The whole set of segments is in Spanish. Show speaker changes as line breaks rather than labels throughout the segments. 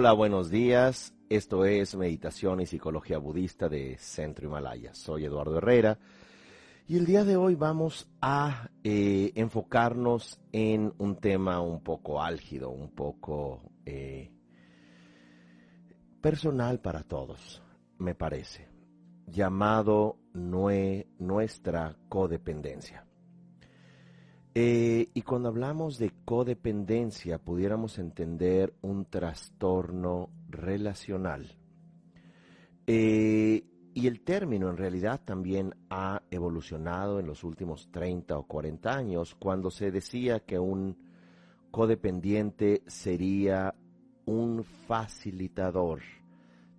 Hola, buenos días. Esto es Meditación y Psicología Budista de Centro Himalaya. Soy Eduardo Herrera y el día de hoy vamos a eh, enfocarnos en un tema un poco álgido, un poco eh, personal para todos, me parece, llamado nuestra codependencia. Eh, y cuando hablamos de codependencia, pudiéramos entender un trastorno relacional. Eh, y el término en realidad también ha evolucionado en los últimos 30 o 40 años, cuando se decía que un codependiente sería un facilitador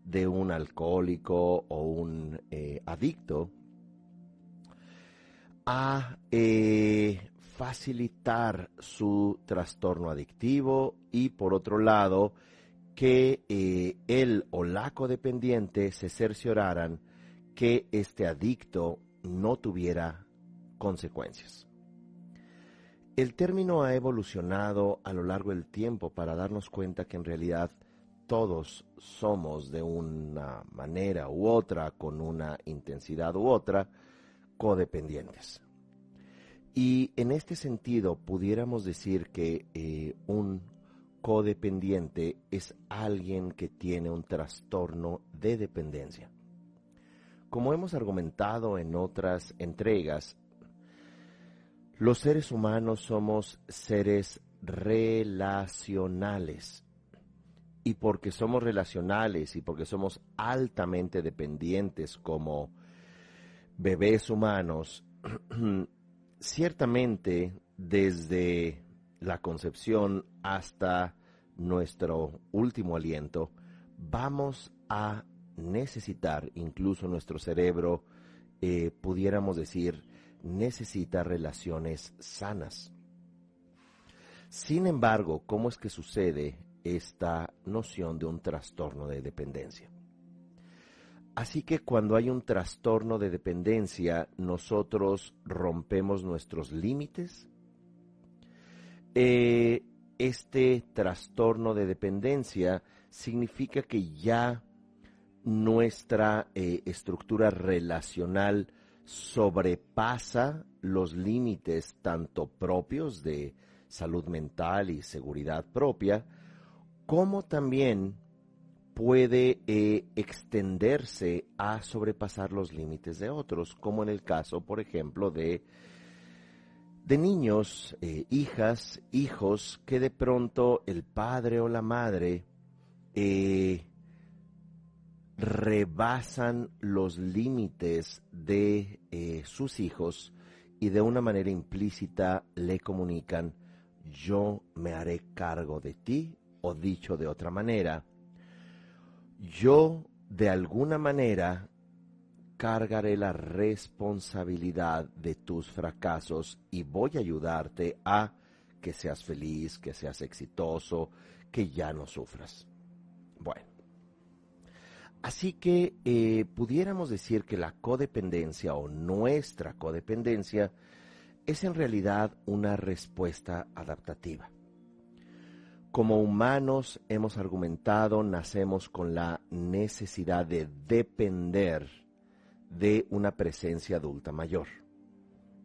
de un alcohólico o un eh, adicto a facilitar su trastorno adictivo y por otro lado que eh, él o la codependiente se cercioraran que este adicto no tuviera consecuencias. El término ha evolucionado a lo largo del tiempo para darnos cuenta que en realidad todos somos de una manera u otra, con una intensidad u otra, codependientes. Y en este sentido, pudiéramos decir que eh, un codependiente es alguien que tiene un trastorno de dependencia. Como hemos argumentado en otras entregas, los seres humanos somos seres relacionales. Y porque somos relacionales y porque somos altamente dependientes como bebés humanos, ciertamente desde la concepción hasta nuestro último aliento, vamos a necesitar, incluso nuestro cerebro, eh, pudiéramos decir, necesita relaciones sanas. Sin embargo, ¿cómo es que sucede esta noción de un trastorno de dependencia? Así que cuando hay un trastorno de dependencia, nosotros rompemos nuestros límites. Eh, este trastorno de dependencia significa que ya nuestra eh, estructura relacional sobrepasa los límites tanto propios de salud mental y seguridad propia, como también puede eh, extenderse a sobrepasar los límites de otros, como en el caso, por ejemplo, de, de niños, eh, hijas, hijos, que de pronto el padre o la madre eh, rebasan los límites de sus hijos y de una manera implícita le comunican, yo me haré cargo de ti, o dicho de otra manera, yo de alguna manera cargaré la responsabilidad de tus fracasos y voy a ayudarte a que seas feliz, que seas exitoso, que ya no sufras. Bueno, así que eh, pudiéramos decir que la codependencia o nuestra codependencia es en realidad una respuesta adaptativa. Como humanos hemos argumentado, nacemos con la necesidad de depender de una presencia adulta mayor.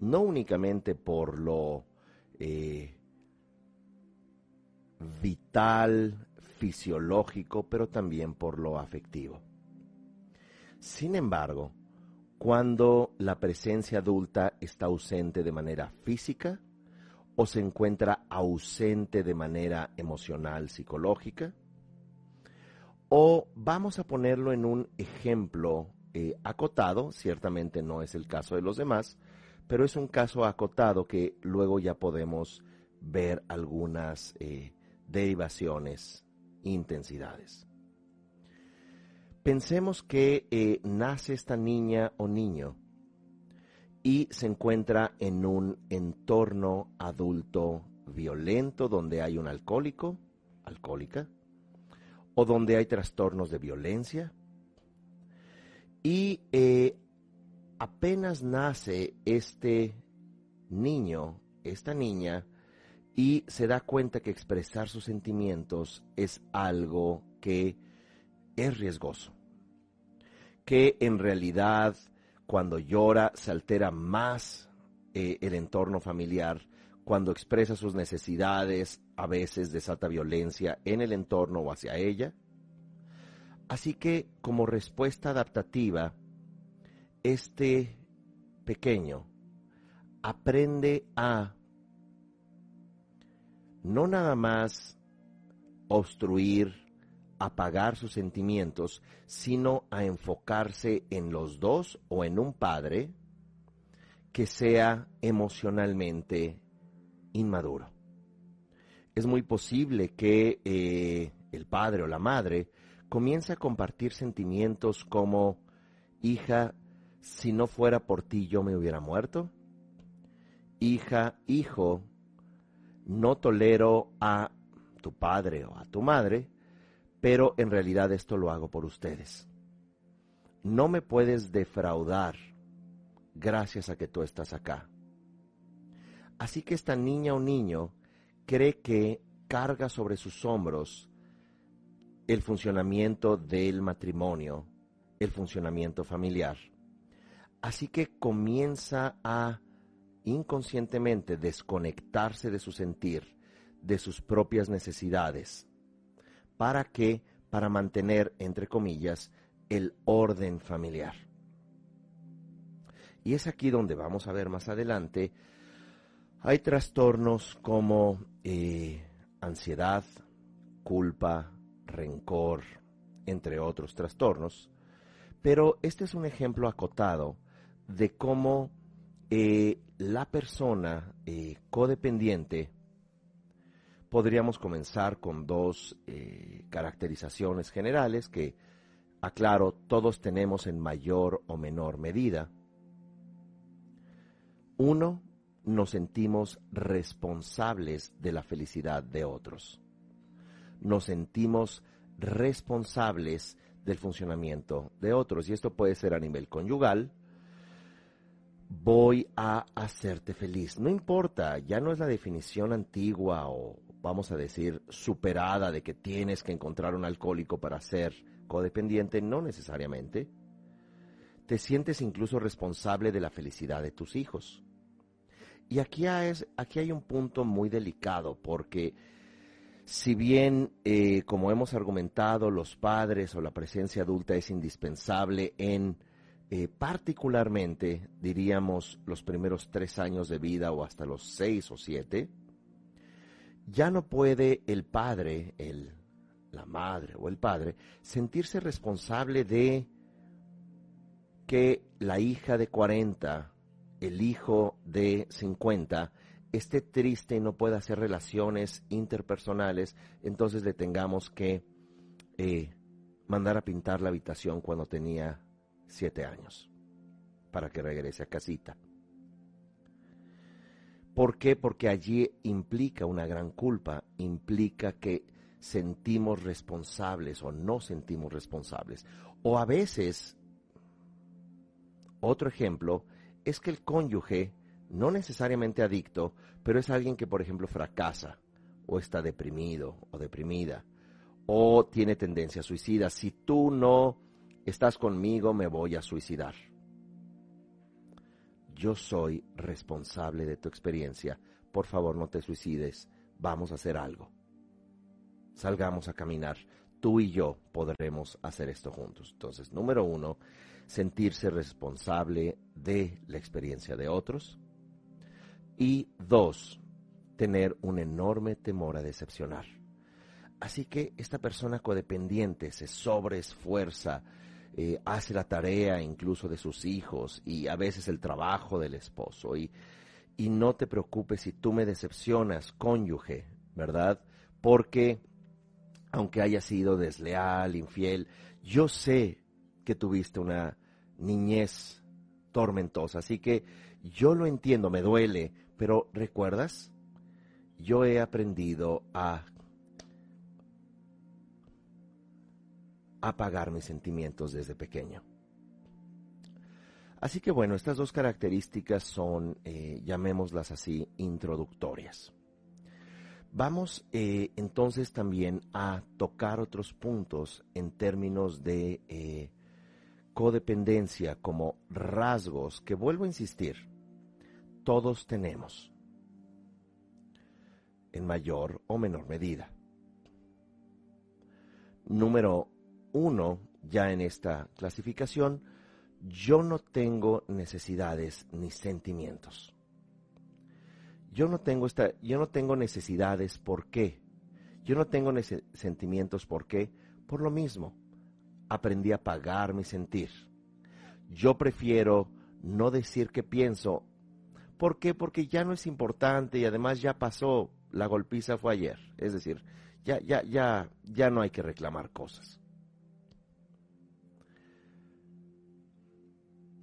No únicamente por lo eh, vital, fisiológico, pero también por lo afectivo. Sin embargo, cuando la presencia adulta está ausente de manera física, o se encuentra ausente de manera emocional, psicológica? O vamos a ponerlo en un ejemplo eh, acotado, ciertamente no es el caso de los demás, pero es un caso acotado que luego ya podemos ver algunas eh, derivaciones, intensidades. Pensemos que eh, nace esta niña o niño y se encuentra en un entorno adulto violento donde hay un alcohólico, alcohólica, o donde hay trastornos de violencia. Y eh, apenas nace este niño, esta niña, y se da cuenta que expresar sus sentimientos es algo que es riesgoso, que en realidad cuando llora se altera más eh, el entorno familiar, cuando expresa sus necesidades, a veces desata violencia en el entorno o hacia ella. Así que como respuesta adaptativa, este pequeño aprende a no nada más obstruir, apagar sus sentimientos, sino a enfocarse en los dos o en un padre que sea emocionalmente inmaduro. Es muy posible que eh, el padre o la madre comience a compartir sentimientos como, hija, si no fuera por ti yo me hubiera muerto. Hija, hijo, no tolero a tu padre o a tu madre, pero en realidad esto lo hago por ustedes. No me puedes defraudar gracias a que tú estás acá. Así que esta niña o niño cree que carga sobre sus hombros el funcionamiento del matrimonio, el funcionamiento familiar. Así que comienza a inconscientemente desconectarse de su sentir, de sus propias necesidades. ¿Para qué? Para mantener, entre comillas, el orden familiar. Y es aquí donde vamos a ver más adelante hay trastornos como eh, ansiedad, culpa, rencor, entre otros trastornos, pero este es un ejemplo acotado de cómo eh, la persona eh, codependiente, podríamos comenzar con dos caracterizaciones generales que, aclaro, todos tenemos en mayor o menor medida. Uno, nos sentimos responsables de la felicidad de otros. Nos sentimos responsables del funcionamiento de otros. Y esto puede ser a nivel conyugal. Voy a hacerte feliz. No importa, ya no es la definición antigua o vamos a decir superada de que tienes que encontrar un alcohólico para ser codependiente, no necesariamente. Te sientes incluso responsable de la felicidad de tus hijos. Y aquí, aquí hay un punto muy delicado porque si bien, eh, como hemos argumentado, los padres o la presencia adulta es indispensable en eh, particularmente, diríamos, los primeros tres años de vida o hasta los seis o siete, ya no puede el padre, el, la madre o el padre, sentirse responsable de que la hija de 40 el hijo de 50 esté triste y no pueda hacer relaciones interpersonales, entonces le tengamos que eh, mandar a pintar la habitación cuando tenía siete años para que regrese a casita. ¿Por qué? Porque allí implica una gran culpa, implica que sentimos responsables o no sentimos responsables. O a veces, otro ejemplo, es que el cónyuge, no necesariamente adicto, pero es alguien que, por ejemplo, fracasa o está deprimido o deprimida o tiene tendencia a suicida. Si tú no estás conmigo, me voy a suicidar. Yo soy responsable de tu experiencia. Por favor, no te suicides. Vamos a hacer algo. Salgamos a caminar. Tú y yo podremos hacer esto juntos. Entonces, número uno, sentirse responsable de la experiencia de otros. Y dos, tener un enorme temor a decepcionar. Así que esta persona codependiente se sobreesfuerza, eh, hace la tarea incluso de sus hijos y a veces el trabajo del esposo. Y, y no te preocupes si tú me decepcionas, cónyuge, ¿verdad? Porque aunque haya sido desleal, infiel, yo sé que tuviste una niñez tormentosa. Así que yo lo entiendo, me duele, pero ¿recuerdas? Yo he aprendido a apagar mis sentimientos desde pequeño. Así que bueno, estas dos características son, eh, llamémoslas así, introductorias. Vamos eh, entonces también a tocar otros puntos en términos de eh, codependencia como rasgos que vuelvo a insistir, todos tenemos en mayor o menor medida. Número uno, ya en esta clasificación, yo no tengo necesidades ni sentimientos. Yo no tengo esta, yo no tengo necesidades, ¿por qué? Yo no tengo sentimientos, ¿por qué? Por lo mismo, aprendí a pagar mi sentir. Yo prefiero no decir qué pienso. ¿Por qué? Porque ya no es importante y además ya pasó, la golpiza fue ayer. Es decir, ya, ya, ya, ya no hay que reclamar cosas.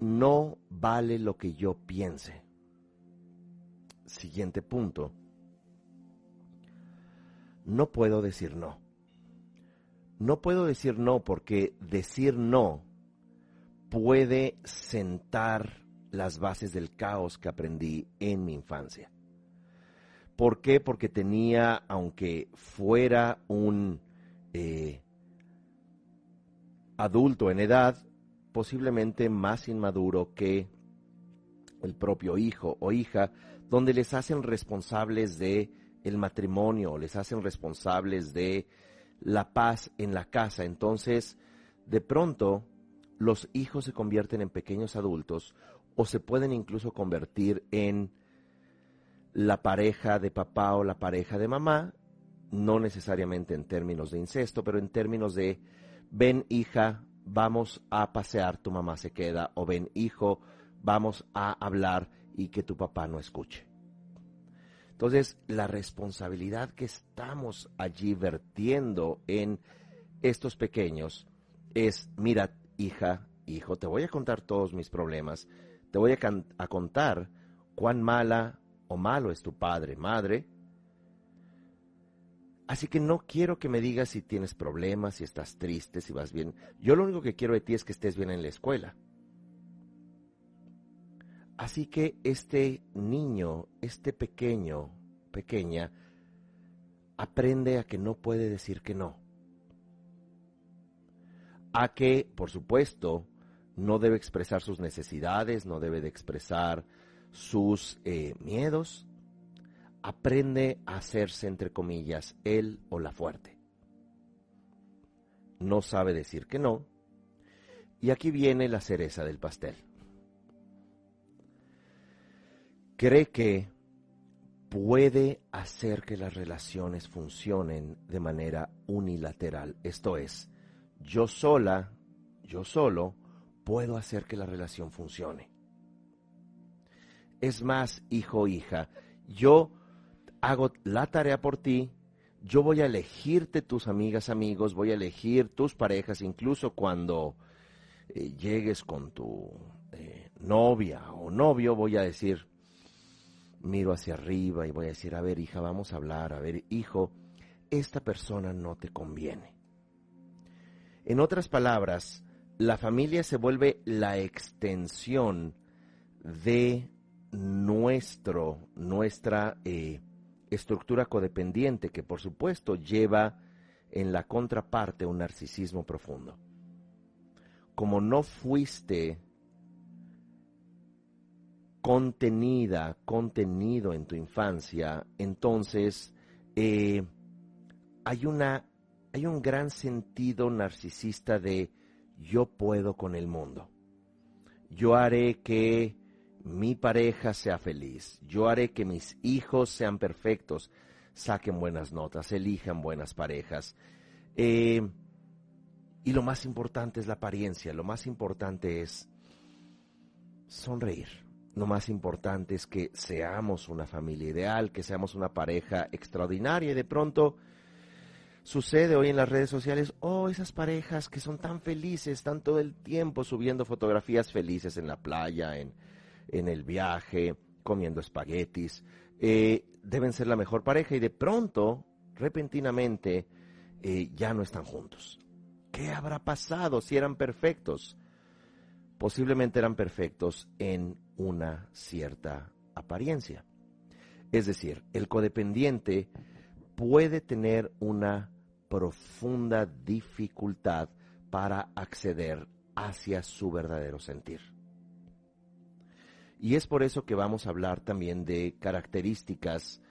No vale lo que yo piense. Siguiente punto. No puedo decir no. No puedo decir no porque decir no puede sentar las bases del caos que aprendí en mi infancia. ¿Por qué? Porque tenía, aunque fuera un eh, adulto en edad, posiblemente más inmaduro que el propio hijo o hija, donde les hacen responsables de el matrimonio, les hacen responsables de la paz en la casa. Entonces, de pronto, los hijos se convierten en pequeños adultos o se pueden incluso convertir en la pareja de papá o la pareja de mamá, no necesariamente en términos de incesto, pero en términos de, ven hija, vamos a pasear, tu mamá se queda, o ven hijo, vamos a hablar y que tu papá no escuche. Entonces, la responsabilidad que estamos allí vertiendo en estos pequeños es, mira, hija, hijo, te voy a contar todos mis problemas, te voy a, a contar cuán mala o malo es tu padre, madre. Así que no quiero que me digas si tienes problemas, si estás triste, si vas bien. Yo lo único que quiero de ti es que estés bien en la escuela. Así que este niño, este pequeño, pequeña, aprende a que no puede decir que no. A que, por supuesto, no debe expresar sus necesidades, no debe de expresar sus eh, miedos. Aprende a hacerse, entre comillas, él o la fuerte. No sabe decir que no. Y aquí viene la cereza del pastel. cree que puede hacer que las relaciones funcionen de manera unilateral. Esto es, yo sola, yo solo, puedo hacer que la relación funcione. Es más, hijo o hija, yo hago la tarea por ti, yo voy a elegirte tus amigas, amigos, voy a elegir tus parejas, incluso cuando eh, llegues con tu eh, novia o novio, voy a decir, miro hacia arriba y voy a decir, a ver hija, vamos a hablar, a ver hijo, esta persona no te conviene. En otras palabras, la familia se vuelve la extensión de nuestro, nuestra eh, estructura codependiente, que por supuesto lleva en la contraparte un narcisismo profundo. Como no fuiste contenida, contenido en tu infancia, entonces eh, hay una hay un gran sentido narcisista de yo puedo con el mundo. Yo haré que mi pareja sea feliz. Yo haré que mis hijos sean perfectos, saquen buenas notas, elijan buenas parejas. Eh, y lo más importante es la apariencia, lo más importante es sonreír lo más importante es que seamos una familia ideal, que seamos una pareja extraordinaria y de pronto sucede hoy en las redes sociales, oh, esas parejas que son tan felices, están todo el tiempo subiendo fotografías felices en la playa, en, en el viaje, comiendo espaguetis, eh, deben ser la mejor pareja y de pronto, repentinamente, eh, ya no están juntos. ¿Qué habrá pasado si eran perfectos? Posiblemente eran perfectos en una cierta apariencia. Es decir, el codependiente puede tener una profunda dificultad para acceder hacia su verdadero sentir. Y es por eso que vamos a hablar también de características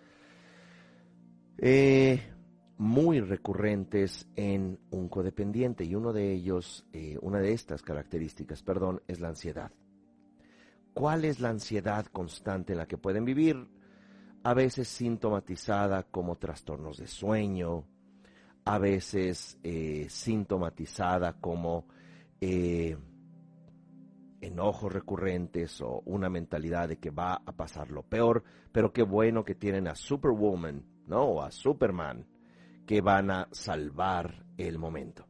eh, muy recurrentes en un codependiente y uno de ellos, eh, una de estas características, perdón, es la ansiedad. ¿Cuál es la ansiedad constante en la que pueden vivir? A veces sintomatizada como trastornos de sueño, a veces eh, sintomatizada como enojos recurrentes o una mentalidad de que va a pasar lo peor, pero qué bueno que tienen a Superwoman, ¿no? O a Superman, que van a salvar el momento.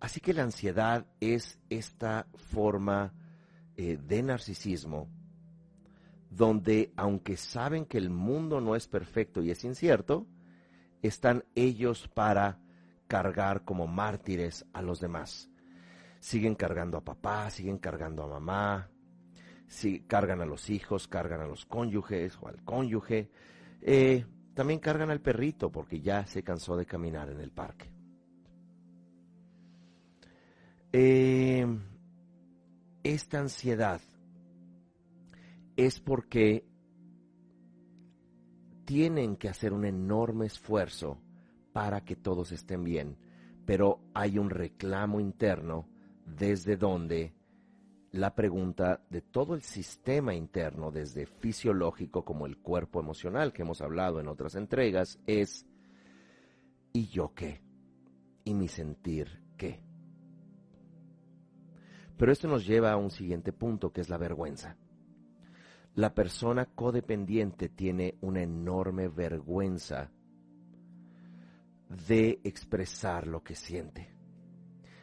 Así que la ansiedad es esta forma eh, de narcisismo donde aunque saben que el mundo no es perfecto y es incierto, están ellos para cargar como mártires a los demás. Siguen cargando a papá, siguen cargando a mamá, si, cargan a los hijos, cargan a los cónyuges o al cónyuge. Eh, también cargan al perrito porque ya se cansó de caminar en el parque. Eh, esta ansiedad es porque tienen que hacer un enorme esfuerzo para que todos estén bien, pero hay un reclamo interno desde donde la pregunta de todo el sistema interno, desde fisiológico como el cuerpo emocional que hemos hablado en otras entregas, es ¿y yo qué? ¿Y mi sentir qué? Pero esto nos lleva a un siguiente punto que es la vergüenza. La persona codependiente tiene una enorme vergüenza de expresar lo que siente.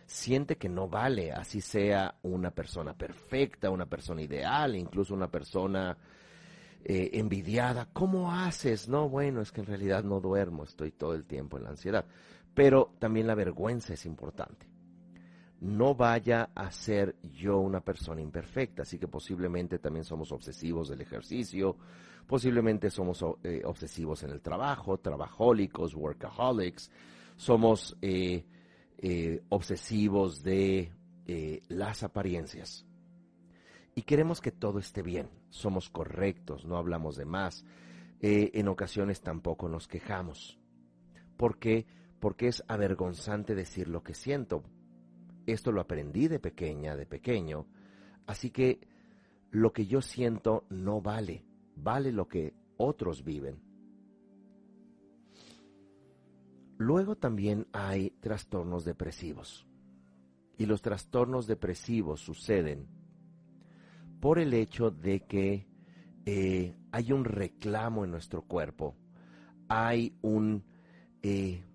Siente que no vale, así sea una persona perfecta, una persona ideal, incluso una persona eh, envidiada. ¿Cómo haces? No, bueno, es que en realidad no duermo, estoy todo el tiempo en la ansiedad. Pero también la vergüenza es importante no vaya a ser yo una persona imperfecta, así que posiblemente también somos obsesivos del ejercicio, posiblemente somos eh, obsesivos en el trabajo, trabajólicos, workaholics, somos eh, eh, obsesivos de las apariencias. Y queremos que todo esté bien, somos correctos, no hablamos de más, en ocasiones tampoco nos quejamos. ¿Por qué? Porque es avergonzante decir lo que siento, esto lo aprendí de pequeña, de pequeño. Así que lo que yo siento no vale, vale lo que otros viven. Luego también hay trastornos depresivos. Y los trastornos depresivos suceden por el hecho de que eh, hay un reclamo en nuestro cuerpo, hay un eh,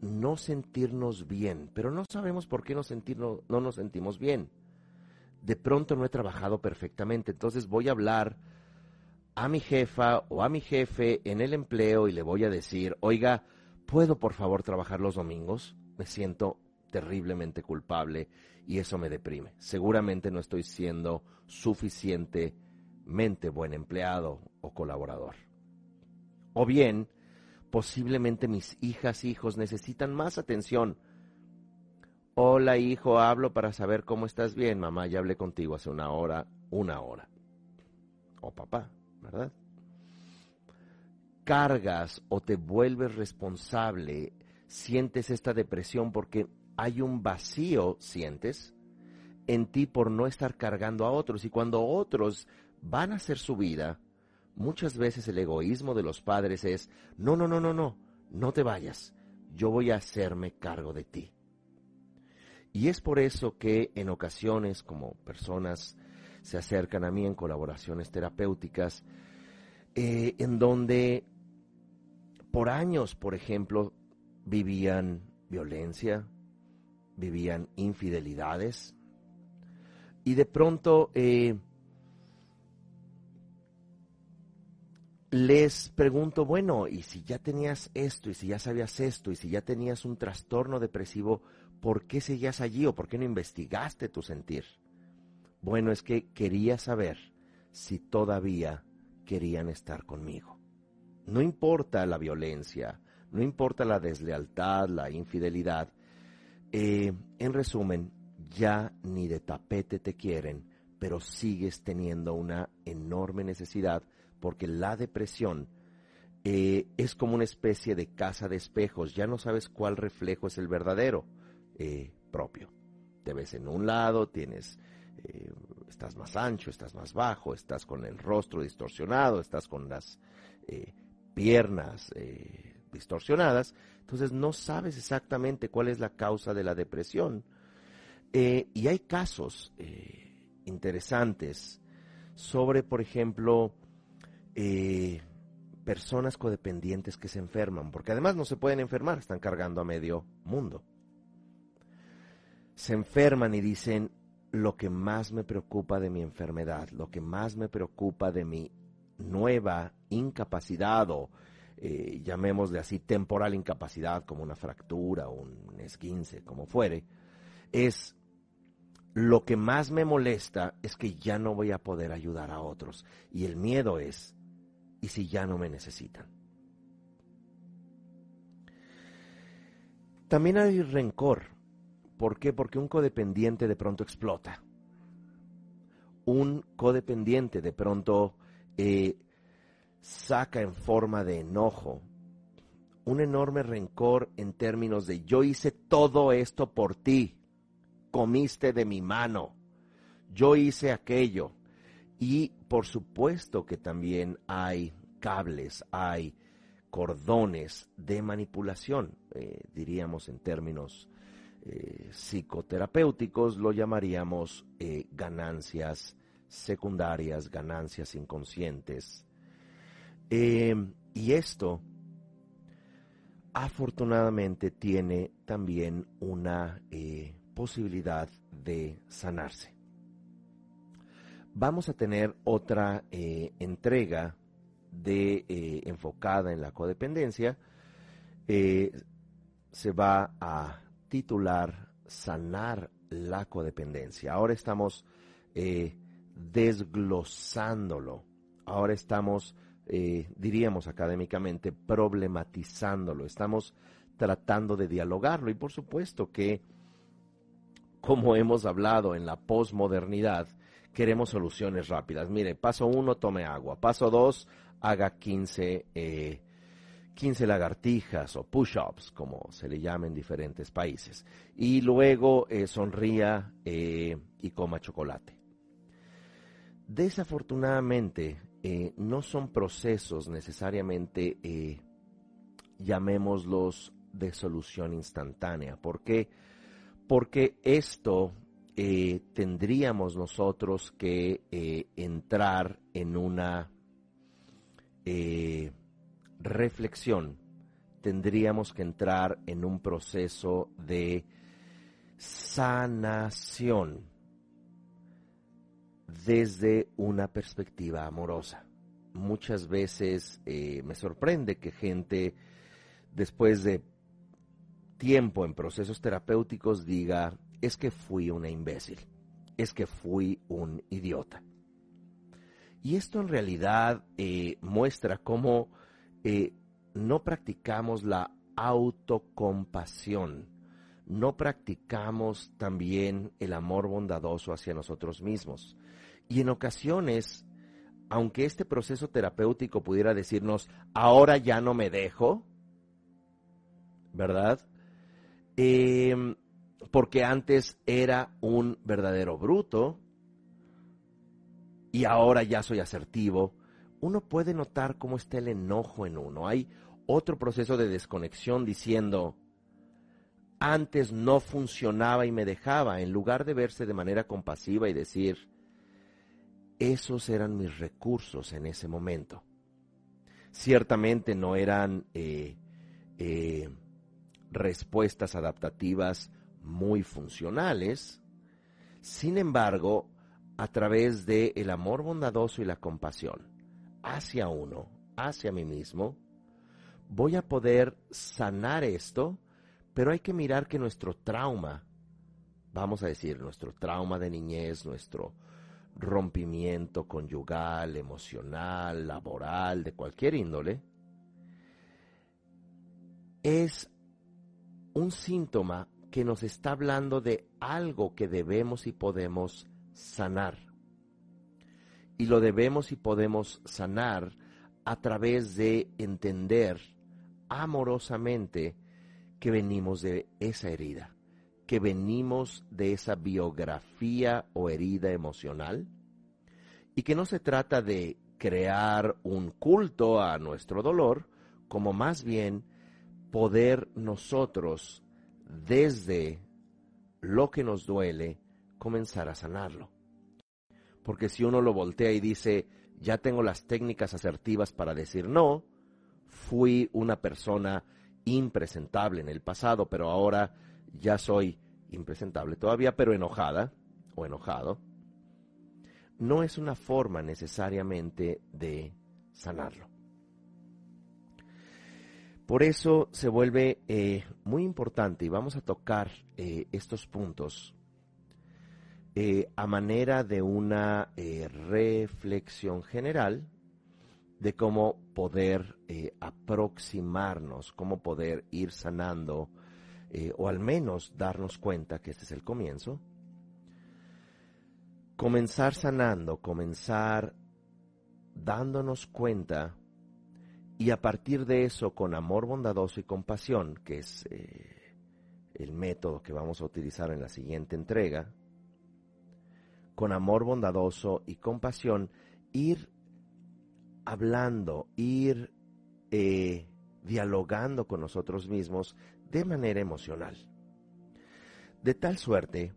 no sentirnos bien, pero no sabemos por qué no, sentirnos, no nos sentimos bien. De pronto no he trabajado perfectamente, entonces voy a hablar a mi jefa o a mi jefe en el empleo y le voy a decir, oiga, ¿puedo por favor trabajar los domingos? Me siento terriblemente culpable y eso me deprime. Seguramente no estoy siendo suficientemente buen empleado o colaborador. O bien, Posiblemente mis hijas, hijos necesitan más atención. Hola hijo, hablo para saber cómo estás bien. Mamá, ya hablé contigo hace una hora, una hora. O papá, ¿verdad? Cargas o te vuelves responsable, sientes esta depresión porque hay un vacío, sientes, en ti por no estar cargando a otros. Y cuando otros van a hacer su vida, Muchas veces el egoísmo de los padres es, no, no, no, no, no, no te vayas, yo voy a hacerme cargo de ti. Y es por eso que en ocasiones, como personas se acercan a mí en colaboraciones terapéuticas, eh, en donde por años, por ejemplo, vivían violencia, vivían infidelidades, y de pronto eh, les pregunto, bueno, y si ya tenías esto, y si ya sabías esto, y si ya tenías un trastorno depresivo, ¿por qué seguías allí o por qué no investigaste tu sentir? Bueno, es que quería saber si todavía querían estar conmigo. No importa la violencia, no importa la deslealtad, la infidelidad. Eh, en resumen, ya ni de tapete te quieren, pero sigues teniendo una enorme necesidad porque la depresión eh, es como una especie de casa de espejos, ya no sabes cuál reflejo es el verdadero eh, propio. Te ves en un lado, tienes, estás más ancho, estás más bajo, estás con el rostro distorsionado, estás con las piernas distorsionadas, entonces no sabes exactamente cuál es la causa de la depresión. y hay casos interesantes sobre, por ejemplo, eh, personas codependientes que se enferman, porque además no se pueden enfermar, están cargando a medio mundo. Se enferman y dicen, lo que más me preocupa de mi enfermedad, lo que más me preocupa de mi nueva incapacidad o eh, llamémosle así temporal incapacidad como una fractura o un esguince, como fuere, es lo que más me molesta es que ya no voy a poder ayudar a otros. Y el miedo es, ¿y si ya no me necesitan? También hay rencor. ¿Por qué? Porque un codependiente de pronto explota. Un codependiente de pronto saca en forma de enojo un enorme rencor en términos de yo hice todo esto por ti comiste de mi mano, yo hice aquello. Y por supuesto que también hay cables, hay cordones de manipulación, eh, diríamos en términos eh, psicoterapéuticos, lo llamaríamos eh, ganancias secundarias, ganancias inconscientes. y esto afortunadamente tiene también una posibilidad de sanarse. Vamos a tener otra eh, entrega de eh, enfocada en la codependencia. Eh, se va a titular Sanar la codependencia. Ahora estamos desglosándolo. Ahora estamos, diríamos académicamente, problematizándolo. Estamos tratando de dialogarlo y por supuesto que como hemos hablado en la posmodernidad, queremos soluciones rápidas. Mire, paso uno, tome agua. Paso dos, haga 15, 15 eh, lagartijas o push-ups, como se le llama en diferentes países. Y luego eh, sonría eh, y coma chocolate. Desafortunadamente, no son procesos necesariamente, llamémoslos, de solución instantánea. ¿Por qué? porque esto eh, tendríamos nosotros que eh, entrar en una eh, reflexión, tendríamos que entrar en un proceso de sanación desde una perspectiva amorosa. Muchas veces me sorprende que gente, después de tiempo en procesos terapéuticos diga, es que fui una imbécil, es que fui un idiota. Y esto en realidad eh, muestra cómo eh, no practicamos la autocompasión, no practicamos también el amor bondadoso hacia nosotros mismos. Y en ocasiones, aunque este proceso terapéutico pudiera decirnos, ahora ya no me dejo, ¿verdad? Em, porque antes era un verdadero bruto y ahora ya soy asertivo, uno puede notar cómo está el enojo en uno. Hay otro proceso de desconexión diciendo, antes no funcionaba y me dejaba, en lugar de verse de manera compasiva y decir, esos eran mis recursos en ese momento. Ciertamente no eran eh, eh, respuestas adaptativas muy funcionales. Sin embargo, a través del el amor bondadoso y la compasión hacia uno, hacia mí mismo, voy a poder sanar esto, pero hay que mirar que nuestro trauma, vamos a decir, nuestro trauma de niñez, nuestro rompimiento conyugal, emocional, laboral, de cualquier índole, es un síntoma que nos está hablando de algo que debemos y podemos sanar. Y lo debemos y podemos sanar a través de entender amorosamente que venimos de esa herida, que venimos de esa biografía o herida emocional, y que no se trata de crear un culto a nuestro dolor, como más bien poder nosotros, desde lo que nos duele, comenzar a sanarlo. Porque si uno lo voltea y dice, ya tengo las técnicas asertivas para decir no, fui una persona impresentable en el pasado, pero ahora ya soy impresentable todavía, pero enojada o enojado, no es una forma necesariamente de sanarlo. Por eso se vuelve eh, muy importante y vamos a tocar eh, estos puntos eh, a manera de una reflexión general de cómo poder aproximarnos, cómo poder ir sanando o al menos darnos cuenta que este es el comienzo. Comenzar sanando, comenzar dándonos cuenta y a partir de eso, con amor bondadoso y compasión, que es eh, el método que vamos a utilizar en la siguiente entrega, con amor bondadoso y compasión, ir hablando, ir eh, dialogando con nosotros mismos de manera emocional. De tal suerte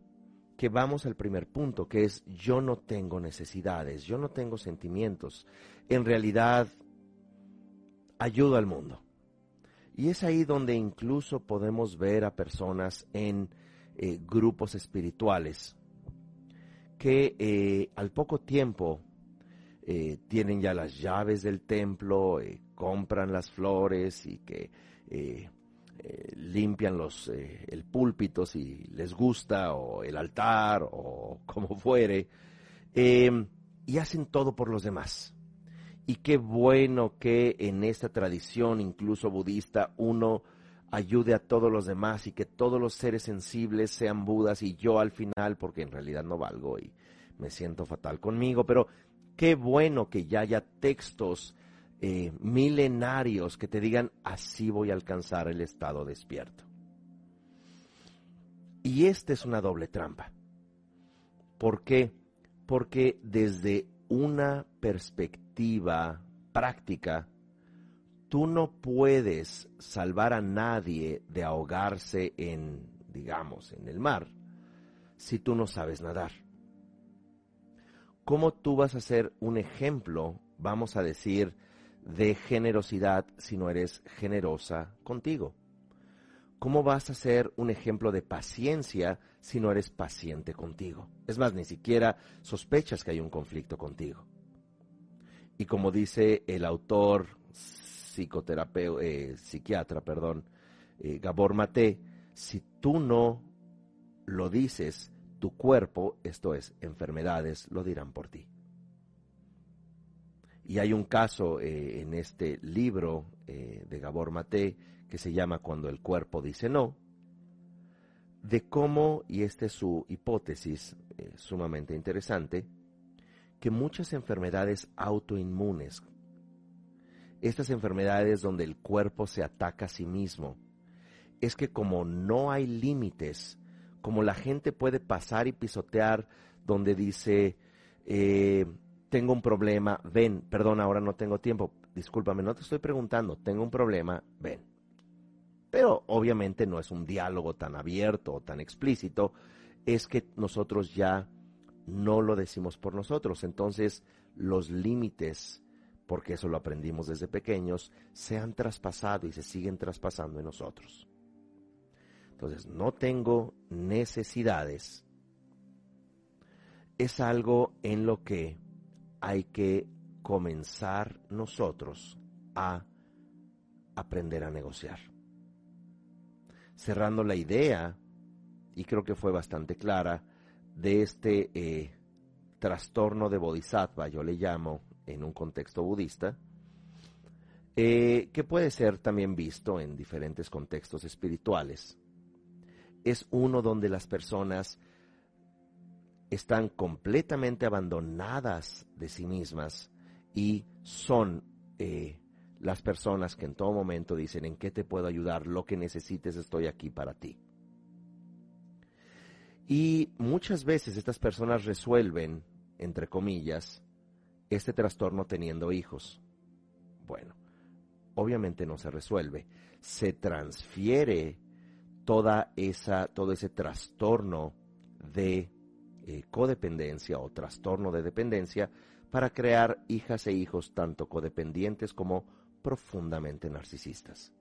que vamos al primer punto, que es yo no tengo necesidades, yo no tengo sentimientos. En realidad ayuda al mundo. Y es ahí donde incluso podemos ver a personas en eh, grupos espirituales que eh, al poco tiempo eh, tienen ya las llaves del templo, compran las flores y que limpian los, el púlpito si les gusta o el altar o como fuere y hacen todo por los demás. Y qué bueno que en esta tradición, incluso budista, uno ayude a todos los demás y que todos los seres sensibles sean budas y yo al final, porque en realidad no valgo y me siento fatal conmigo, pero qué bueno que ya haya textos eh, milenarios que te digan así voy a alcanzar el estado despierto. Y esta es una doble trampa. ¿Por qué? Porque desde una perspectiva práctica, tú no puedes salvar a nadie de ahogarse en, digamos, en el mar, si tú no sabes nadar. ¿Cómo tú vas a ser un ejemplo, vamos a decir, de generosidad si no eres generosa contigo? ¿Cómo vas a ser un ejemplo de paciencia si no eres paciente contigo? Es más, ni siquiera sospechas que hay un conflicto contigo. Y como dice el autor psicoterapeuta, eh, psiquiatra, perdón, eh, Gabor Mate, si tú no lo dices, tu cuerpo, esto es, enfermedades, lo dirán por ti. Y hay un caso eh, en este libro de Gabor Mate que se llama Cuando el cuerpo dice no, de cómo, y esta es su hipótesis sumamente interesante, que muchas enfermedades autoinmunes, estas enfermedades donde el cuerpo se ataca a sí mismo, es que como no hay límites, como la gente puede pasar y pisotear donde dice, eh, tengo un problema, ven, perdón, ahora no tengo tiempo, discúlpame, no te estoy preguntando, tengo un problema, ven. Pero obviamente no es un diálogo tan abierto o tan explícito, es que nosotros ya no lo decimos por nosotros. Entonces, los límites, porque eso lo aprendimos desde pequeños, se han traspasado y se siguen traspasando en nosotros. Entonces, no tengo necesidades. Es algo en lo que hay que comenzar nosotros a aprender a negociar. Cerrando la idea, y creo que fue bastante clara, de este eh, trastorno de bodhisattva, yo le llamo en un contexto budista, eh, que puede ser también visto en diferentes contextos espirituales. Es uno donde las personas están completamente abandonadas de sí mismas y son eh, las personas que en todo momento dicen, ¿en qué te puedo ayudar? Lo que necesites, estoy aquí para ti. Y muchas veces estas personas resuelven, entre comillas, este trastorno teniendo hijos. Bueno, obviamente no se resuelve. Se transfiere toda esa, todo ese trastorno de eh, codependencia o trastorno de dependencia para crear hijas e hijos tanto codependientes como profundamente narcisistas,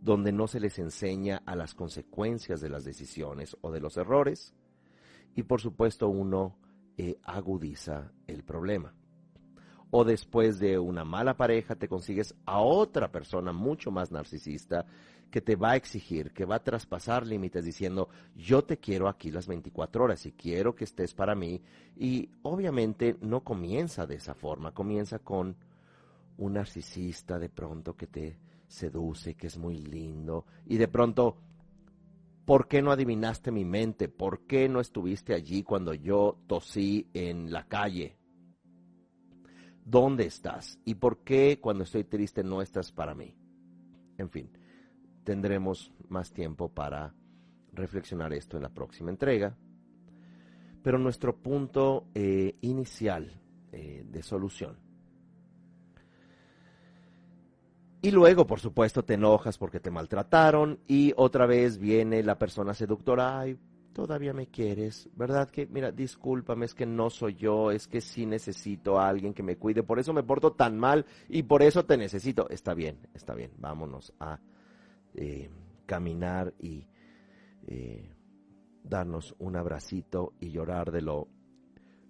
donde no se les enseña a las consecuencias de las decisiones o de los errores, y por supuesto uno eh, agudiza el problema. O después de una mala pareja te consigues a otra persona mucho más narcisista que te va a exigir, que va a traspasar límites diciendo, yo te quiero aquí las 24 horas y quiero que estés para mí. Y obviamente no comienza de esa forma, comienza con un narcisista de pronto que te seduce, que es muy lindo, y de pronto, ¿por qué no adivinaste mi mente? ¿Por qué no estuviste allí cuando yo tosí en la calle? ¿Dónde estás? ¿Y por qué cuando estoy triste no estás para mí? En fin, tendremos más tiempo para reflexionar esto en la próxima entrega. Pero nuestro punto eh, inicial eh, de solución Y luego, por supuesto, te enojas porque te maltrataron y otra vez viene la persona seductora, ay, todavía me quieres, ¿verdad? Que, mira, discúlpame, es que no soy yo, es que sí necesito a alguien que me cuide, por eso me porto tan mal y por eso te necesito. Está bien, está bien, vámonos a eh, caminar y eh, darnos un abracito y llorar de lo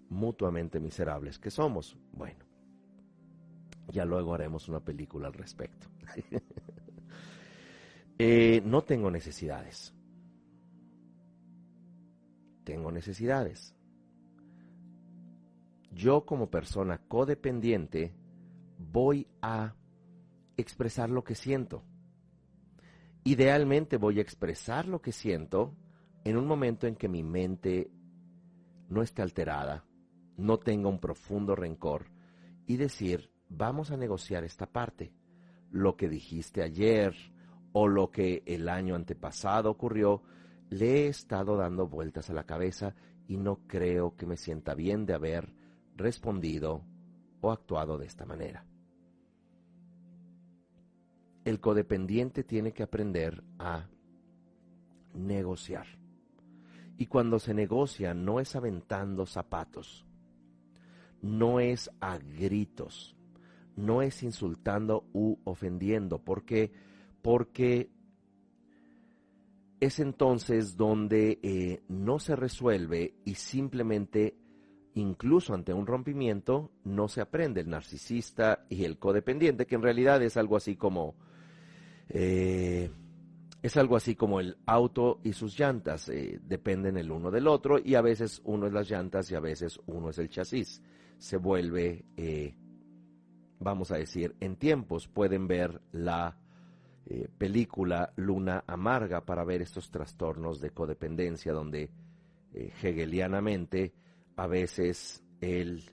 mutuamente miserables que somos. Bueno. Ya luego haremos una película al respecto. Eh, no tengo necesidades. Tengo necesidades. Yo como persona codependiente voy a expresar lo que siento. Idealmente voy a expresar lo que siento en un momento en que mi mente no esté alterada, no tenga un profundo rencor y decir, vamos a negociar esta parte. Lo que dijiste ayer o lo que el año antepasado ocurrió, le he estado dando vueltas a la cabeza y no creo que me sienta bien de haber respondido o actuado de esta manera. El codependiente tiene que aprender a negociar. Y cuando se negocia no es aventando zapatos, no es a gritos, no es insultando u ofendiendo. ¿Por qué? Porque es entonces donde eh, no se resuelve y simplemente, incluso ante un rompimiento, no se aprende el narcisista y el codependiente, que en realidad es algo así como... Eh, es algo así como el auto y sus llantas, eh, dependen el uno del otro y a veces uno es las llantas y a veces uno es el chasis. Se vuelve vamos a decir, en tiempos pueden ver la eh, película Luna Amarga para ver estos trastornos de codependencia donde eh, hegelianamente a veces el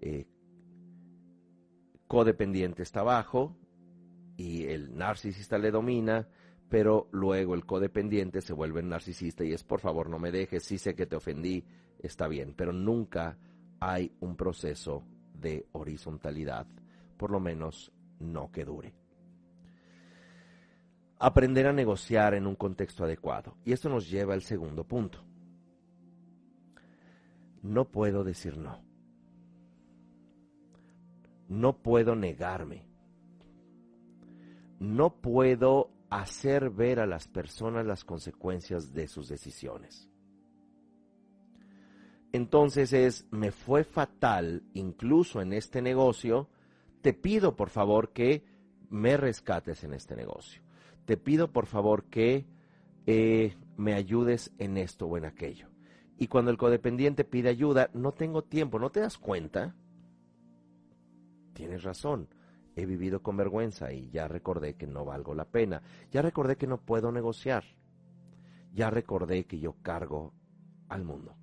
eh, codependiente está abajo y el narcisista le domina, pero luego el codependiente se vuelve narcisista y es por favor no me dejes, sí sé que te ofendí, está bien, pero nunca hay un proceso de horizontalidad por lo menos no que dure. Aprender a negociar en un contexto adecuado. Y esto nos lleva al segundo punto. No puedo decir no. No puedo negarme. No puedo hacer ver a las personas las consecuencias de sus decisiones. Entonces es, me fue fatal incluso en este negocio, te pido por favor que me rescates en este negocio. Te pido por favor que eh, me ayudes en esto o en aquello. Y cuando el codependiente pide ayuda, no tengo tiempo, ¿no te das cuenta? Tienes razón. He vivido con vergüenza y ya recordé que no valgo la pena, ya recordé que no puedo negociar, ya recordé que yo cargo al mundo.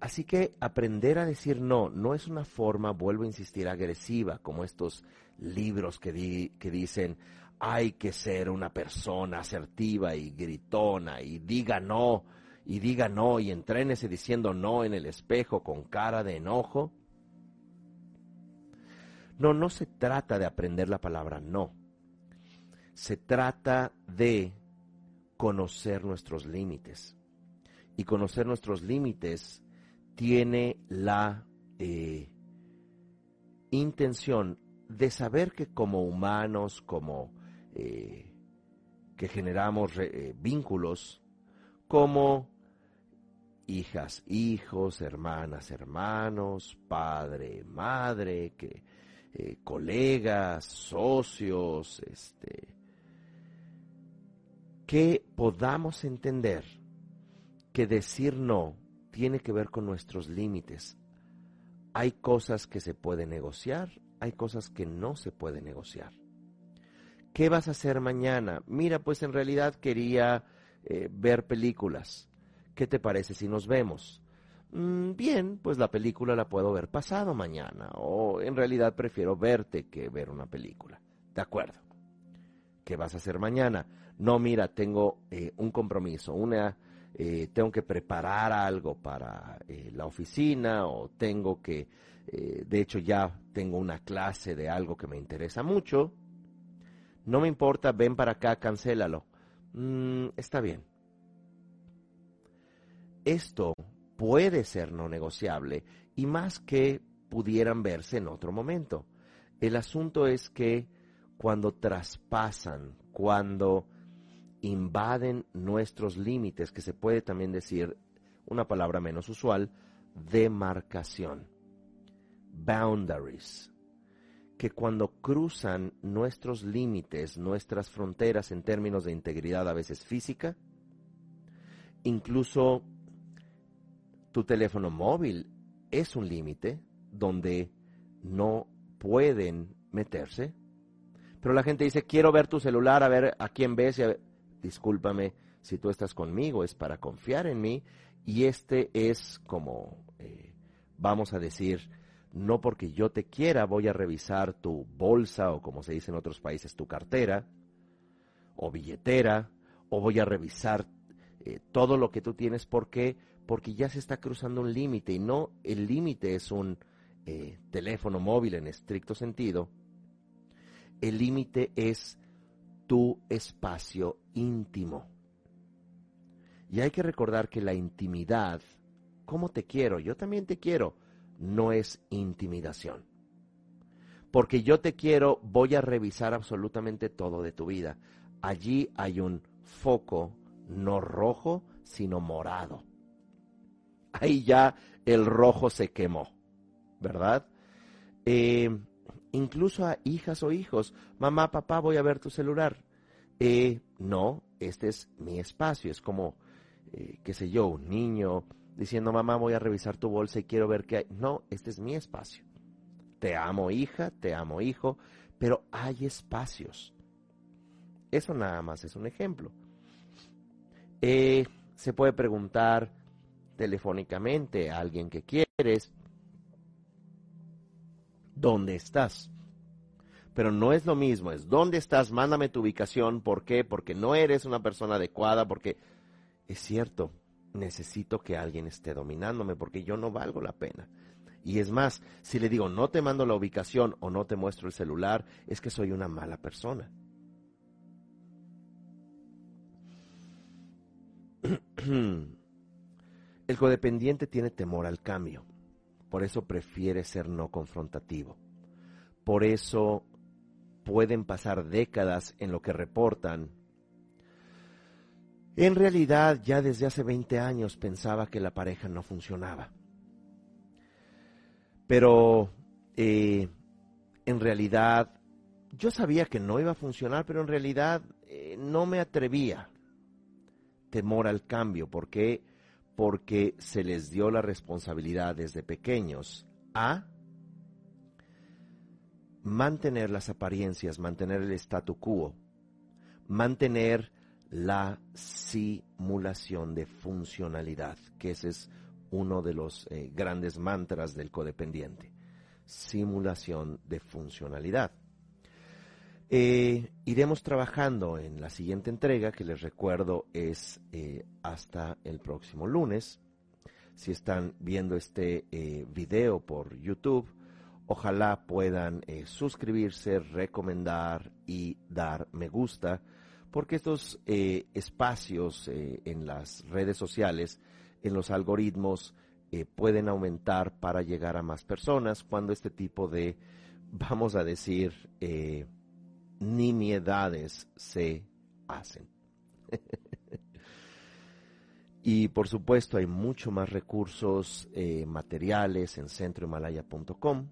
Así que aprender a decir no no es una forma, vuelvo a insistir, agresiva, como estos libros que, dicen hay que ser una persona asertiva y gritona y diga no y diga no y entrénese diciendo no en el espejo con cara de enojo. No, no se trata de aprender la palabra no. Se trata de conocer nuestros límites. Y conocer nuestros límites tiene la eh, intención de saber que como humanos, como eh, que generamos eh, vínculos, como hijas, hijos, hermanas, hermanos, padre, madre, que colegas, socios, este, que podamos entender que decir no tiene que ver con nuestros límites. Hay cosas que se pueden negociar, hay cosas que no se pueden negociar. ¿Qué vas a hacer mañana? Mira, pues en realidad quería eh, ver películas. ¿Qué te parece si nos vemos? Mm, bien, pues la película la puedo ver pasado mañana, o en realidad prefiero verte que ver una película. De acuerdo. ¿Qué vas a hacer mañana? No, mira, tengo eh, un compromiso, una eh, tengo que preparar algo para eh, la oficina o tengo que, de hecho ya tengo una clase de algo que me interesa mucho, no me importa, ven para acá, cancélalo. Mm, está bien. Esto puede ser no negociable y más que pudieran verse en otro momento. El asunto es que cuando traspasan, cuando invaden nuestros límites, que se puede también decir una palabra menos usual, demarcación, boundaries, que cuando cruzan nuestros límites, nuestras fronteras en términos de integridad a veces física, incluso tu teléfono móvil es un límite donde no pueden meterse. Pero la gente dice, quiero ver tu celular, a ver a quién ves y a ver discúlpame, si tú estás conmigo es para confiar en mí y este es como, eh, vamos a decir, no porque yo te quiera voy a revisar tu bolsa o como se dice en otros países, tu cartera o billetera o voy a revisar eh, todo lo que tú tienes. ¿Por qué? Porque ya se está cruzando un límite y no el límite es un eh, teléfono móvil en estricto sentido. El límite es tu espacio íntimo. Y hay que recordar que la intimidad, como te quiero, yo también te quiero, no es intimidación. Porque yo te quiero, voy a revisar absolutamente todo de tu vida. Allí hay un foco no rojo, sino morado. Ahí ya el rojo se quemó, ¿verdad? Eh, incluso a hijas o hijos, mamá, papá, voy a ver tu celular. Eh, no, este es mi espacio, es como, eh, qué sé yo, un niño diciendo, mamá, voy a revisar tu bolsa y quiero ver qué hay. No, este es mi espacio. Te amo hija, te amo hijo, pero hay espacios. Eso nada más es un ejemplo. Se puede preguntar telefónicamente a alguien que quieres, ¿dónde estás? Pero no es lo mismo, es ¿dónde estás? Mándame tu ubicación, ¿por qué? Porque no eres una persona adecuada, porque es cierto, necesito que alguien esté dominándome, porque yo no valgo la pena. Y es más, si le digo no te mando la ubicación o no te muestro el celular, es que soy una mala persona. El codependiente tiene temor al cambio. Por eso prefiere ser no confrontativo. Por eso pueden pasar décadas en lo que reportan. En realidad ya desde hace 20 años pensaba que la pareja no funcionaba. Pero eh, en realidad yo sabía que no iba a funcionar, pero en realidad eh, no me atrevía. Temor al cambio, ¿por qué? Porque se les dio la responsabilidad desde pequeños a mantener las apariencias, mantener el statu quo, mantener la simulación de funcionalidad, que ese es uno de los eh, grandes mantras del codependiente, simulación de funcionalidad. Eh, iremos trabajando en la siguiente entrega, que les recuerdo es eh, hasta el próximo lunes. Si están viendo este video por YouTube, Ojalá puedan eh, suscribirse, recomendar y dar me gusta, porque estos eh, espacios eh, en las redes sociales, en los algoritmos, pueden aumentar para llegar a más personas cuando este tipo de, vamos a decir, nimiedades se hacen. Y por supuesto hay mucho más recursos materiales en centrohimalaya.com.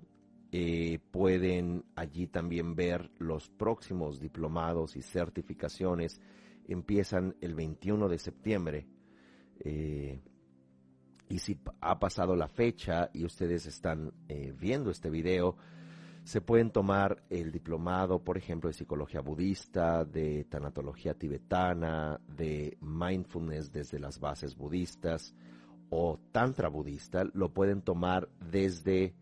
Eh, pueden allí también ver los próximos diplomados y certificaciones. Empiezan el 21 de septiembre. Eh, y si ha pasado la fecha y ustedes están eh, viendo este video, se pueden tomar el diplomado, por ejemplo, de psicología budista, de tanatología tibetana, de mindfulness desde las bases budistas o tantra budista. Lo pueden tomar desde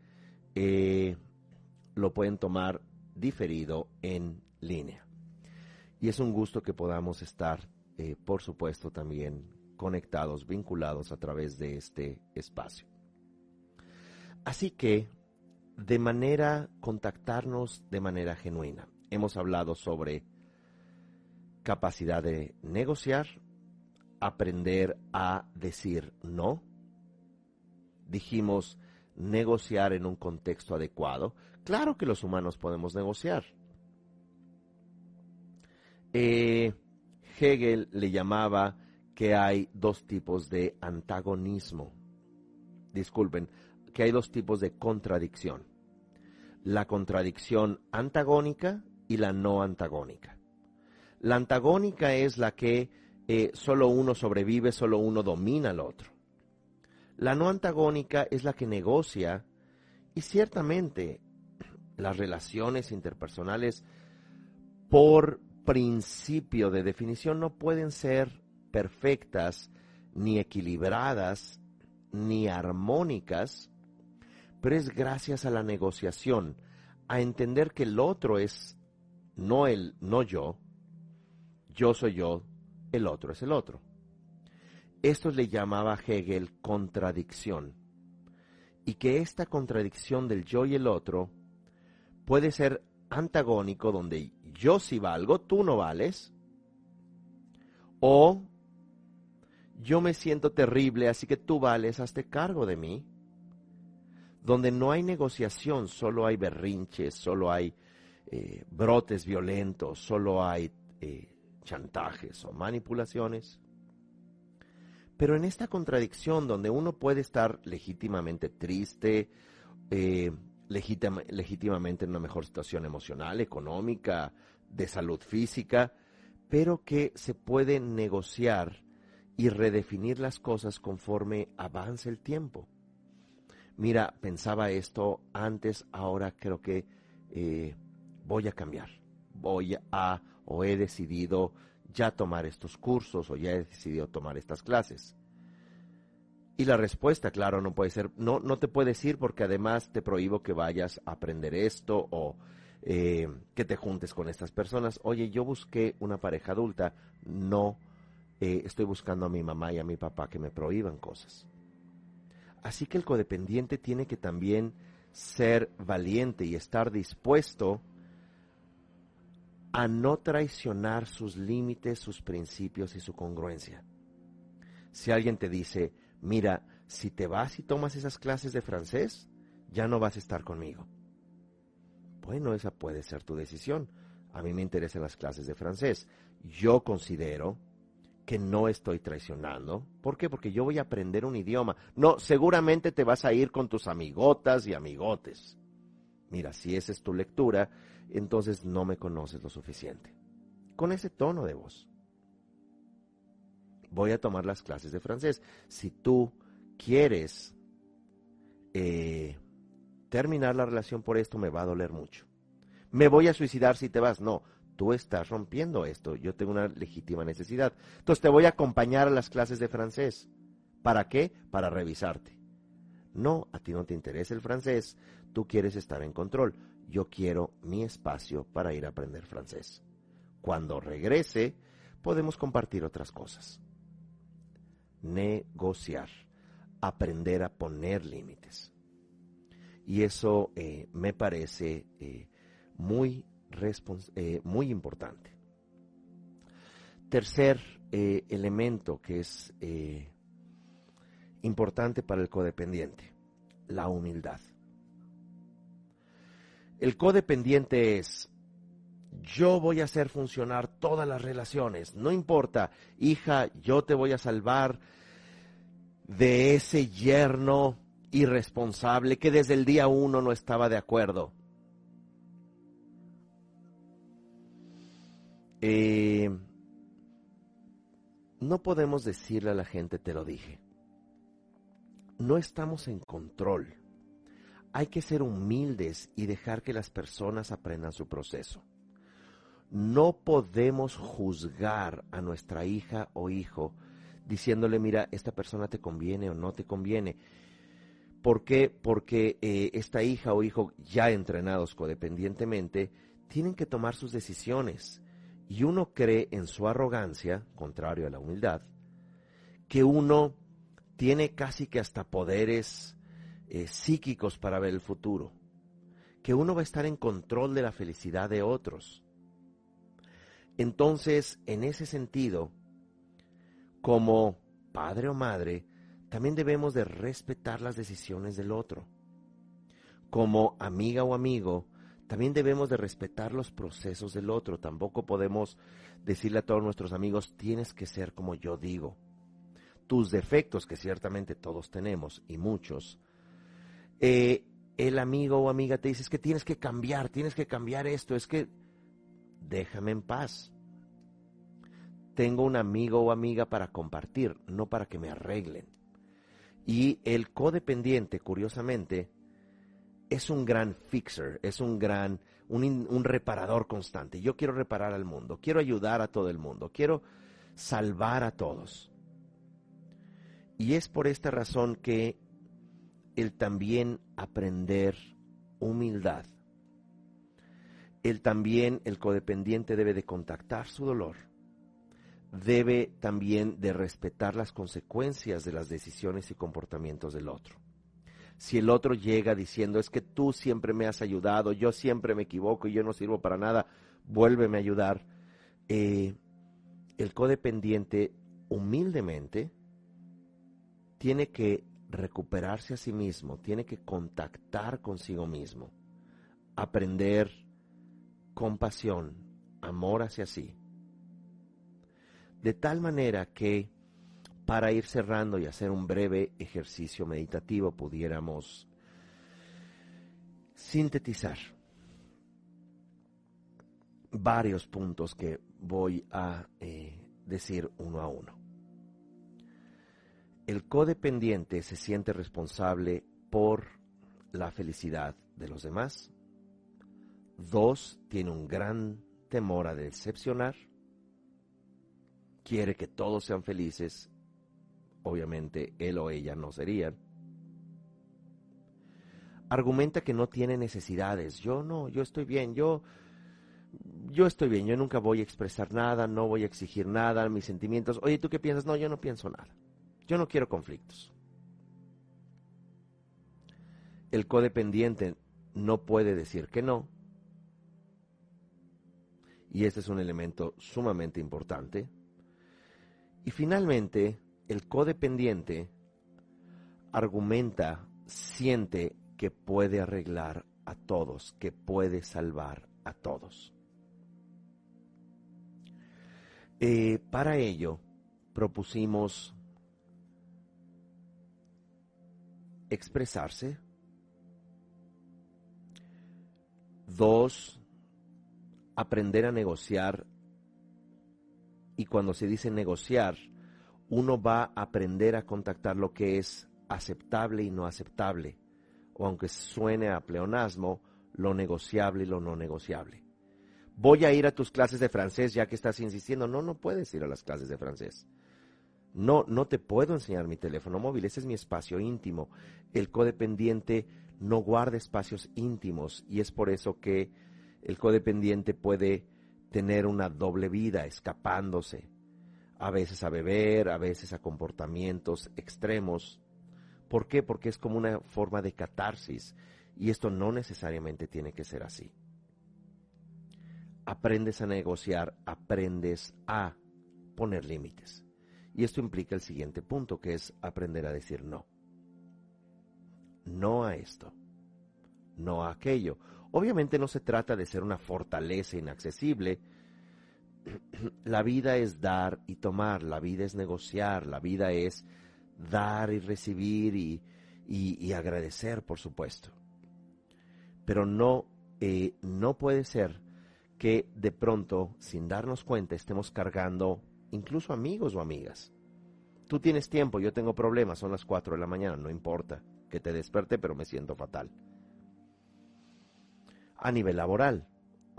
eh, lo pueden tomar diferido en línea. Y es un gusto que podamos estar, eh, por supuesto, también conectados, vinculados a través de este espacio. Así que, de manera, contactarnos de manera genuina. Hemos hablado sobre capacidad de negociar, aprender a decir no. Dijimos negociar en un contexto adecuado. Claro que los humanos podemos negociar. Eh, Hegel le llamaba que hay dos tipos de antagonismo. Disculpen, que hay dos tipos de contradicción. La contradicción antagónica y la no antagónica. La antagónica es la que eh, solo uno sobrevive, solo uno domina al otro. La no antagónica es la que negocia y ciertamente las relaciones interpersonales por principio de definición no pueden ser perfectas, ni equilibradas, ni armónicas, pero es gracias a la negociación, a entender que el otro es no el no yo, yo soy yo, el otro es el otro. Esto le llamaba Hegel contradicción. Y que esta contradicción del yo y el otro puede ser antagónico, donde yo sí valgo, tú no vales. O yo me siento terrible, así que tú vales, hazte cargo de mí. Donde no hay negociación, solo hay berrinches, solo hay eh, brotes violentos, solo hay eh, chantajes o manipulaciones. Pero en esta contradicción donde uno puede estar legítimamente triste, eh, legítimamente en una mejor situación emocional, económica, de salud física, pero que se puede negociar y redefinir las cosas conforme avance el tiempo. Mira, pensaba esto antes, ahora creo que eh, voy a cambiar. Voy a o he decidido ya tomar estos cursos o ya he decidido tomar estas clases? Y la respuesta, claro, no puede ser, no, no te puedes ir porque además te prohíbo que vayas a aprender esto o eh, que te juntes con estas personas. Oye, yo busqué una pareja adulta, no eh, estoy buscando a mi mamá y a mi papá que me prohíban cosas. Así que el codependiente tiene que también ser valiente y estar dispuesto a no traicionar sus límites, sus principios y su congruencia. Si alguien te dice, mira, si te vas y tomas esas clases de francés, ya no vas a estar conmigo. Bueno, esa puede ser tu decisión. A mí me interesan las clases de francés. Yo considero que no estoy traicionando. ¿Por qué? Porque yo voy a aprender un idioma. No, seguramente te vas a ir con tus amigotas y amigotes. Mira, si esa es tu lectura, entonces no me conoces lo suficiente. Con ese tono de voz. Voy a tomar las clases de francés. Si tú quieres eh, terminar la relación por esto, me va a doler mucho. me voy a suicidar si te vas. No, tú estás rompiendo esto, yo tengo una legítima necesidad. Entonces te voy a acompañar a las clases de francés. ¿Para qué? Para revisarte. No, a ti no te interesa el francés, tú quieres estar en control. Yo quiero mi espacio para ir a aprender francés. Cuando regrese, podemos compartir otras cosas. Negociar, aprender a poner límites. Y eso eh, me parece eh, muy, eh, muy importante. Tercer elemento que es importante para el codependiente, la humildad. El codependiente es, yo voy a hacer funcionar todas las relaciones, no importa, hija, yo te voy a salvar de ese yerno irresponsable que desde el día uno no estaba de acuerdo. Eh, no podemos decirle a la gente, te lo dije. No estamos en control. Hay que ser humildes y dejar que las personas aprendan su proceso. No podemos juzgar a nuestra hija o hijo diciéndole, mira, esta persona te conviene o no te conviene. ¿Por qué? Porque eh, esta hija o hijo ya entrenados codependientemente tienen que tomar sus decisiones. Y uno cree en su arrogancia, contrario a la humildad, que uno tiene casi que hasta poderes eh, psíquicos para ver el futuro, que uno va a estar en control de la felicidad de otros. Entonces, en ese sentido, como padre o madre, también debemos de respetar las decisiones del otro. Como amiga o amigo, también debemos de respetar los procesos del otro. Tampoco podemos decirle a todos nuestros amigos, tienes que ser como yo digo. Tus defectos, que ciertamente todos tenemos, y muchos, eh, el amigo o amiga te dice, es que tienes que cambiar, tienes que cambiar esto, es que déjame en paz. Tengo un amigo o amiga para compartir, no para que me arreglen. Y el codependiente, curiosamente, es un gran fixer, es un gran, un, reparador constante. Yo quiero reparar al mundo, quiero ayudar a todo el mundo, quiero salvar a todos. Y es por esta razón que el también aprender humildad, el también, el codependiente debe de contactar su dolor, debe también de respetar las consecuencias de las decisiones y comportamientos del otro. Si el otro llega diciendo, es que tú siempre me has ayudado, yo siempre me equivoco y yo no sirvo para nada, vuélveme a ayudar, eh, el codependiente humildemente tiene que recuperarse a sí mismo, tiene que contactar consigo mismo, aprender compasión, amor hacia sí, de tal manera que para ir cerrando y hacer un breve ejercicio meditativo pudiéramos sintetizar varios puntos que voy a eh, decir uno a uno. El codependiente se siente responsable por la felicidad de los demás. Dos, tiene un gran temor a decepcionar quiere que todos sean felices, obviamente él o ella no serían. Argumenta que no tiene necesidades. Yo no, yo estoy bien, yo yo estoy bien, yo nunca voy a expresar nada, no voy a exigir nada, mis sentimientos. Oye, ¿tú qué piensas? No, yo no pienso nada. Yo no quiero conflictos. El codependiente no puede decir que no. Y este es un elemento sumamente importante. Y finalmente, el codependiente argumenta, siente que puede arreglar a todos, que puede salvar a todos. Eh, para ello, propusimos expresarse. Dos, aprender a negociar y cuando se dice negociar, uno va a aprender a contactar lo que es aceptable y no aceptable, o aunque suene a pleonasmo, lo negociable y lo no negociable. Voy a ir a tus clases de francés ya que estás insistiendo. No, no puedes ir a las clases de francés. No, no te puedo enseñar mi teléfono móvil, ese es mi espacio íntimo. El codependiente no guarda espacios íntimos y es por eso que el codependiente puede tener una doble vida, escapándose, a veces a beber, a veces a comportamientos extremos. ¿Por qué? Porque es como una forma de catarsis y esto no necesariamente tiene que ser así. Aprendes a negociar, aprendes a poner límites. Y esto implica el siguiente punto, que es aprender a decir no. No a esto, no a aquello. Obviamente no se trata de ser una fortaleza inaccesible. La vida es dar y tomar, la vida es negociar, la vida es dar y recibir y, agradecer, por supuesto. Pero no, eh, no puede ser que de pronto, sin darnos cuenta, estemos cargando incluso amigos o amigas. Tú tienes tiempo, yo tengo problemas, son las 4 de la mañana, no importa que te desperte, pero me siento fatal. A nivel laboral,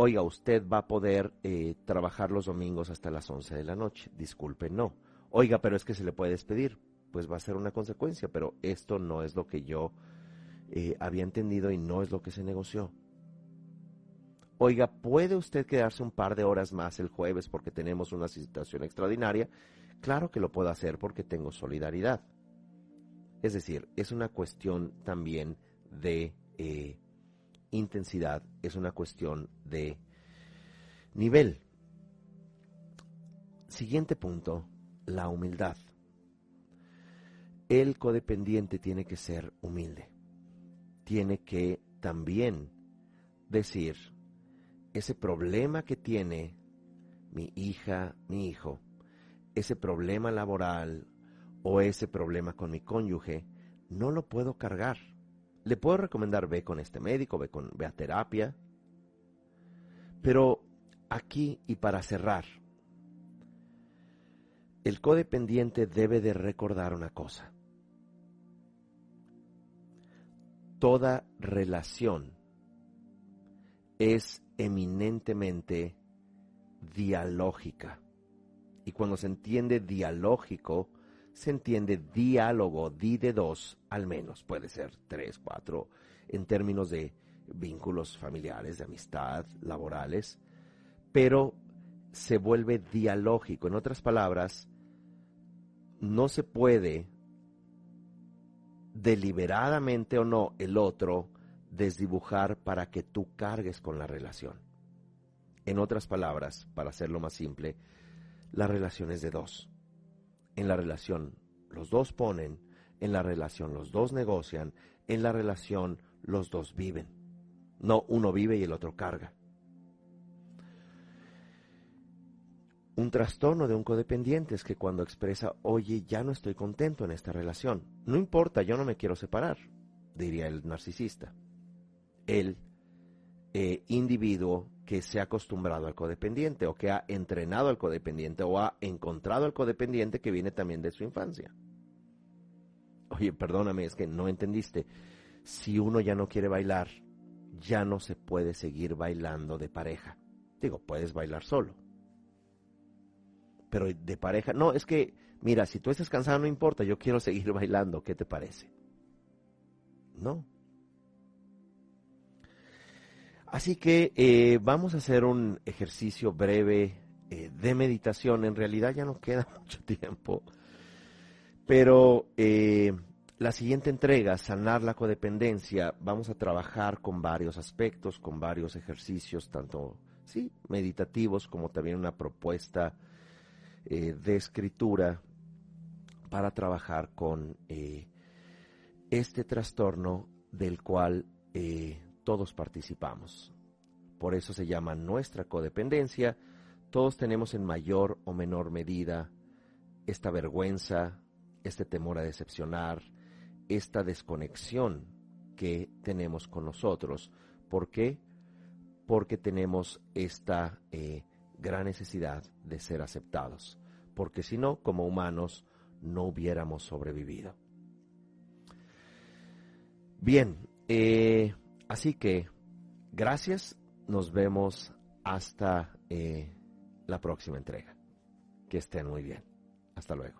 oiga, usted va a poder eh, trabajar los domingos hasta las 11 de la noche, disculpe, no. Oiga, pero es que se le puede despedir, pues va a ser una consecuencia, pero esto no es lo que yo eh, había entendido y no es lo que se negoció. Oiga, ¿puede usted quedarse un par de horas más el jueves porque tenemos una situación extraordinaria? Claro que lo puedo hacer porque tengo solidaridad. Es decir, es una cuestión también de eh, intensidad, es una cuestión de nivel. Siguiente punto, la humildad. El codependiente tiene que ser humilde. Tiene que también decir, ese problema que tiene mi hija, mi hijo, ese problema laboral o ese problema con mi cónyuge, no lo puedo cargar. Le puedo recomendar ve con este médico, ve, con, ve a terapia. Pero aquí y para cerrar, el codependiente debe de recordar una cosa. Toda relación es eminentemente dialógica. Y cuando se entiende dialógico, se entiende diálogo, di de dos al menos, puede ser tres, cuatro, en términos de vínculos familiares, de amistad, laborales, pero se vuelve dialógico. En otras palabras, no se puede deliberadamente o no el otro desdibujar para que tú cargues con la relación. En otras palabras, para hacerlo más simple, la relación es de dos. En la relación los dos ponen, en la relación los dos negocian, en la relación los dos viven. No uno vive y el otro carga. Un trastorno de un codependiente es que cuando expresa, oye, ya no estoy contento en esta relación, no importa, yo no me quiero separar, diría el narcisista el eh, individuo que se ha acostumbrado al codependiente o que ha entrenado al codependiente o ha encontrado al codependiente que viene también de su infancia. Oye, perdóname, es que no entendiste. Si uno ya no quiere bailar, ya no se puede seguir bailando de pareja. Digo, puedes bailar solo. Pero de pareja, no, es que, mira, si tú estás cansado no importa, yo quiero seguir bailando, ¿qué te parece? No, Así que eh, vamos a hacer un ejercicio breve eh, de meditación. En realidad ya no queda mucho tiempo. Pero eh, la siguiente entrega, sanar la codependencia, vamos a trabajar con varios aspectos, con varios ejercicios, tanto sí, meditativos como también una propuesta de escritura para trabajar con este trastorno del cual todos participamos. Por eso se llama nuestra codependencia. Todos tenemos en mayor o menor medida esta vergüenza, este temor a decepcionar, esta desconexión que tenemos con nosotros. ¿Por qué? Porque tenemos esta eh, gran necesidad de ser aceptados. Porque si no, como humanos, no hubiéramos sobrevivido. Bien, eh, Así que, gracias, nos vemos hasta eh, la próxima entrega. Que estén muy bien. Hasta luego.